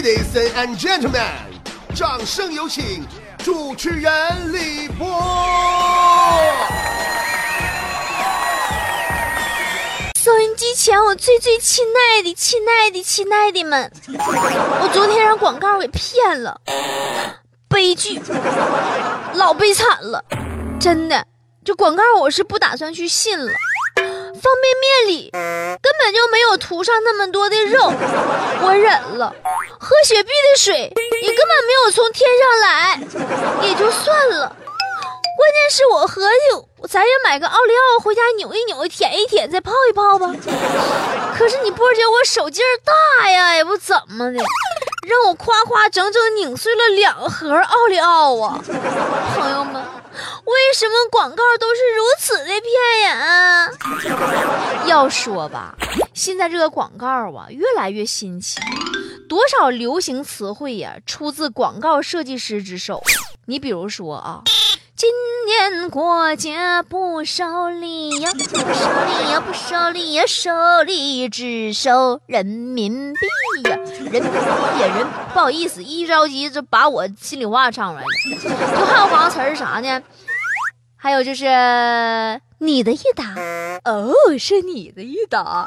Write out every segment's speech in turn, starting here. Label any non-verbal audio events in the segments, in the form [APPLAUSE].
Ladies and gentlemen，掌声有请主持人李波。收音机前，我最最亲爱的、亲爱的、亲爱的们，我昨天让广告给骗了，悲剧，老悲惨了，真的，这广告我是不打算去信了。方便面里根本就没有涂上那么多的肉，我忍了。喝雪碧的水也根本没有从天上来，也就算了。关键是我合计，咱也买个奥利奥回家扭一扭、舔一舔，再泡一泡吧。可是你波姐，我手劲儿大呀，也不怎么的，让我夸夸整整拧碎了两盒奥利奥啊！朋友们。为什么广告都是如此的骗人？要说吧，现在这个广告啊，越来越新奇，多少流行词汇呀，出自广告设计师之手。你比如说啊。今年过节不收礼呀，不收礼呀，不收礼呀，收礼只收人民币呀，人民币呀，人不好意思，一着急就把我心里话唱出来了。就还有广告词是啥呢？还有就是你的一打，哦，是你的一打，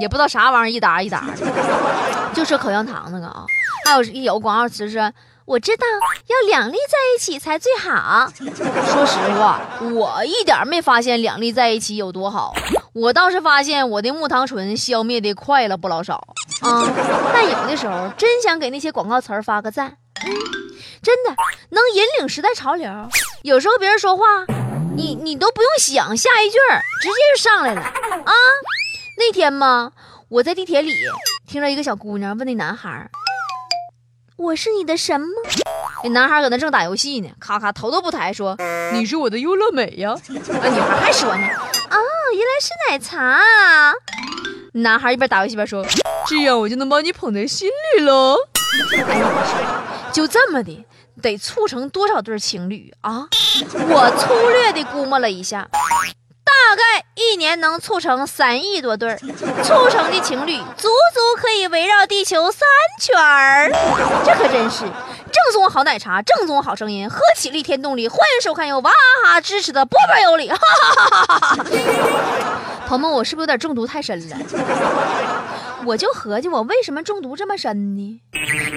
也不知道啥玩意儿一打一打的，[LAUGHS] 就说口香糖那个啊。还有有广告词是。我知道要两粒在一起才最好。说实话，我一点没发现两粒在一起有多好。我倒是发现我的木糖醇消灭的快了不老少啊。但有的时候真想给那些广告词儿发个赞，嗯，真的能引领时代潮流。有时候别人说话，你你都不用想，下一句直接就上来了啊。那天嘛，我在地铁里听着一个小姑娘问那男孩。我是你的什么？那男孩搁那正打游戏呢，咔咔头都不抬，说：“你是我的优乐美呀。”那女孩还说呢：“哦，原来是奶茶。”男孩一边打游戏一边说：“这样我就能把你捧在心里了。”就这么的，得促成多少对情侣啊？我粗略的估摸了一下。大概一年能促成三亿多对，促成的情侣足足可以围绕地球三圈儿。这可真是正宗好奶茶，正宗好声音，喝起力添动力。欢迎收看由娃哈哈支持的波波有理。哈哈哈哈哈哈！朋友们，我是不是有点中毒太深了？我就合计，我为什么中毒这么深呢？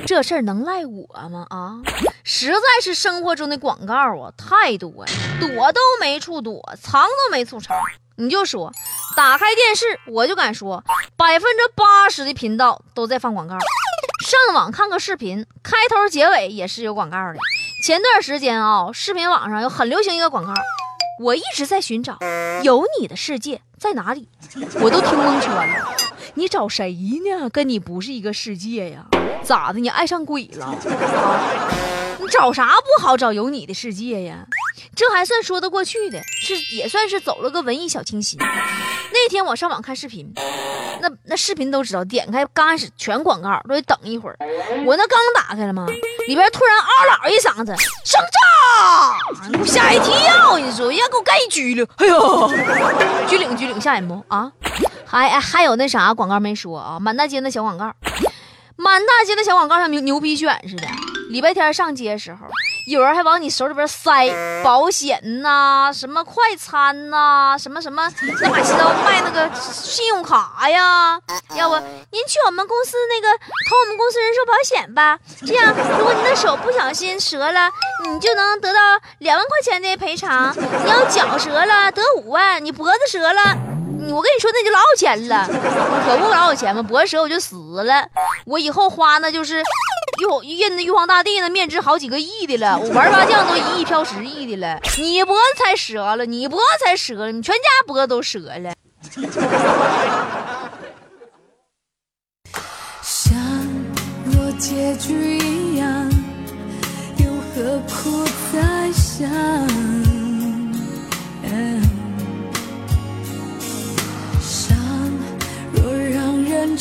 这事儿能赖我吗？啊，实在是生活中的广告啊太多了，躲都没处躲，藏都没处藏。你就说，打开电视，我就敢说，百分之八十的频道都在放广告。上网看个视频，开头结尾也是有广告的。前段时间啊，视频网上有很流行一个广告，我一直在寻找，有你的世界在哪里？我都听蒙圈了。你找谁呢？跟你不是一个世界呀？咋的？你爱上鬼了？你找啥不好找有你的世界呀？这还算说得过去的，是也算是走了个文艺小清新。那天我上网看视频，那那视频都知道，点开刚开始全广告，都得等一会儿。我那刚打开了吗？里边突然嗷嗷一嗓子，生炸！给我吓一跳！你说，要给我干一拘留！哎呦，拘领拘领，吓人不啊？还还有那啥广告没说啊？满大街的小广告，满大街的小广告像牛牛皮癣似的。礼拜天上街时候，有人还往你手里边塞保险呐，什么快餐呐，什么什么那把七刀卖那个信用卡呀。要不您去我们公司那个投我们公司人寿保险吧？这样如果您的手不小心折了，你就能得到两万块钱的赔偿。你要脚折了得五万，你脖子折了。我跟你说，那就老有钱了，可不老有钱吗？脖子折我就死了，我以后花那就是玉印的玉皇大帝那面值好几个亿的了，我玩麻将都一亿飘十亿的了，你脖子才折了，你脖子才折了，你全家脖子都折了。[LAUGHS] 像若结局一样，又何苦再想？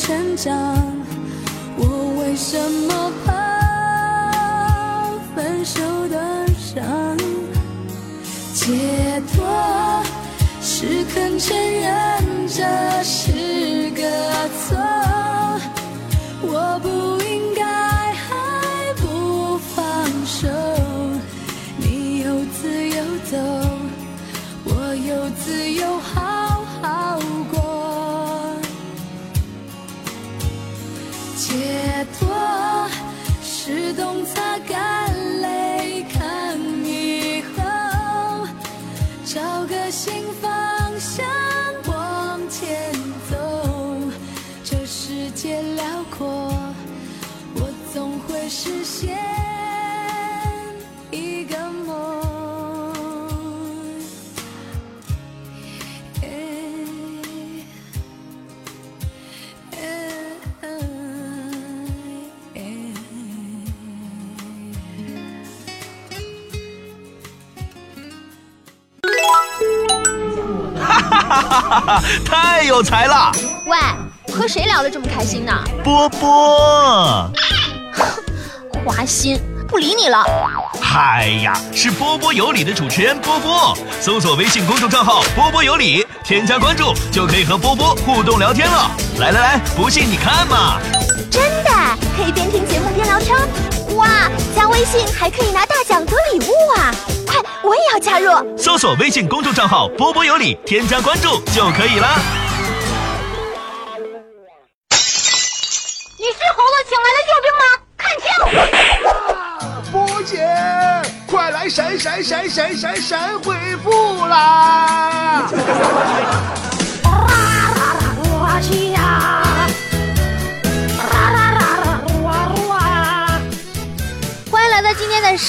成长，我为什么怕分手的伤？解脱是肯承认这是个错，我不 [LAUGHS] 太有才了！喂，和谁聊得这么开心呢？波波，[LAUGHS] 花心，不理你了。嗨呀，是波波有理的主持人波波。搜索微信公众账号“波波有理”，添加关注就可以和波波互动聊天了。来来来，不信你看嘛！真的可以边听节目边聊天？哇，加微信还可以拿大奖得礼物啊！快，我也要加入。搜索微信公众账号“波波有理”，添加关注就可以了。你是猴子请来的救兵吗？看清！波姐，快来闪闪闪闪闪闪回复啦！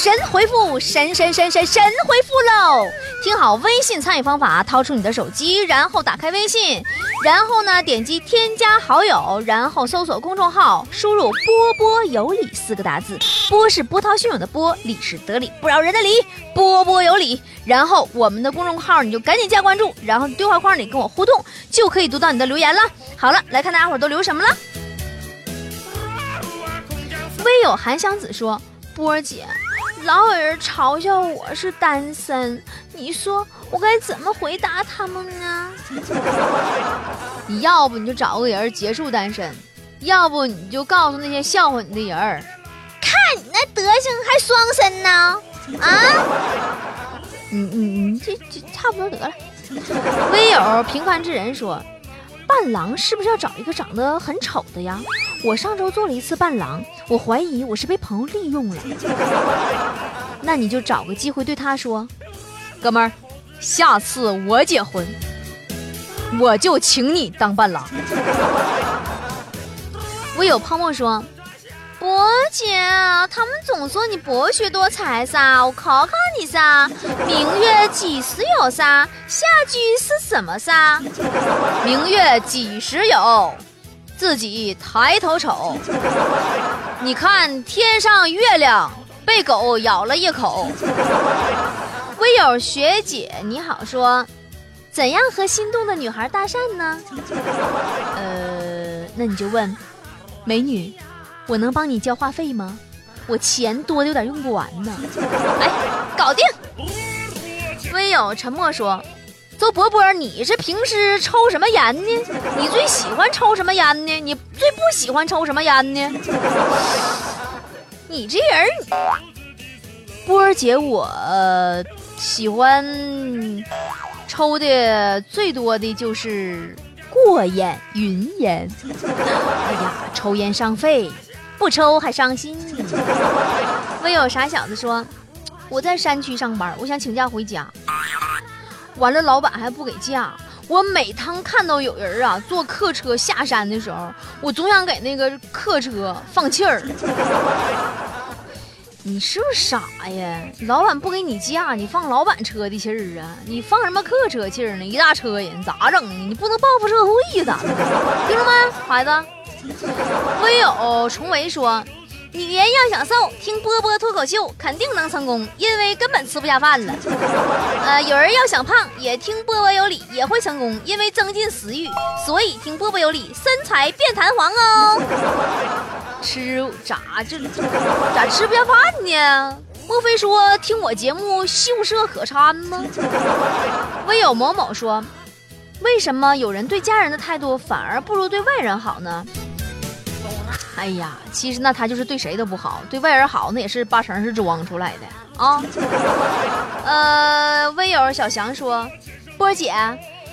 神回复，神神神神神回复喽！听好微信参与方法，掏出你的手机，然后打开微信，然后呢点击添加好友，然后搜索公众号，输入“波波有理”四个大字，波是波涛汹涌的波，理是得理不饶人的理，波波有理。然后我们的公众号你就赶紧加关注，然后对话框里跟我互动，就可以读到你的留言了。好了，来看大家伙都留什么了。微友韩湘子说：“波儿姐，老有人嘲笑我是单身，你说我该怎么回答他们呢？你 [LAUGHS] 要不你就找个人结束单身，要不你就告诉那些笑话你的人儿，看你那德行还双身呢啊！你你你，这这差不多得了。”微友平凡之人说。伴郎是不是要找一个长得很丑的呀？我上周做了一次伴郎，我怀疑我是被朋友利用了。[LAUGHS] 那你就找个机会对他说：“哥们儿，下次我结婚，我就请你当伴郎。”我有泡沫说：“博姐，他们总说你博学多才噻，我考考你噻，明月几时有噻？下句是什么噻？明月几时有？自己抬头瞅。你看天上月亮被狗咬了一口。微友学姐你好说，怎样和心动的女孩搭讪呢？呃，那你就问，美女。我能帮你交话费吗？我钱多的有点用不完呢。哎，搞定。微友沉默说：“周伯伯，你是平时抽什么烟呢？你最喜欢抽什么烟呢？你最不喜欢抽什么烟呢？你这人，波儿姐，我喜欢抽的最多的就是过眼、云烟。哎呀，抽烟伤肺。”不抽还伤心。[LAUGHS] 唯有傻小子说：“我在山区上班，我想请假回家。完了，老板还不给假。我每趟看到有人啊坐客车下山的时候，我总想给那个客车放气儿。[LAUGHS] 你是不是傻呀？老板不给你假，你放老板车的气儿啊？你放什么客车气儿呢？一大车人咋整呢？你不能报复社会？咋的？听着没，孩子？”微友重维说：“女人要想瘦，听波波脱口秀肯定能成功，因为根本吃不下饭了。[LAUGHS] 呃，有人要想胖，也听波波有理，也会成功，因为增进食欲，所以听波波有理，身材变弹簧哦。吃咋这咋吃不下饭呢？莫非说听我节目秀色可餐吗？”微友某某说：“为什么有人对家人的态度反而不如对外人好呢？”哎呀，其实那他就是对谁都不好，对外人好，那也是八成是装出来的啊。[LAUGHS] 呃，微友小翔说：“波姐，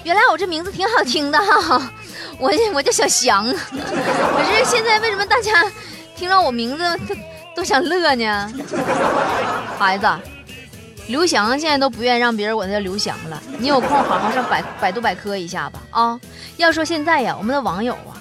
原来我这名字挺好听的哈，[LAUGHS] 我我叫小翔，[LAUGHS] 可是现在为什么大家听到我名字都都想乐呢？孩子，刘翔现在都不愿意让别人管他叫刘翔了。你有空好好上百百度百科一下吧啊！要说现在呀，我们的网友啊，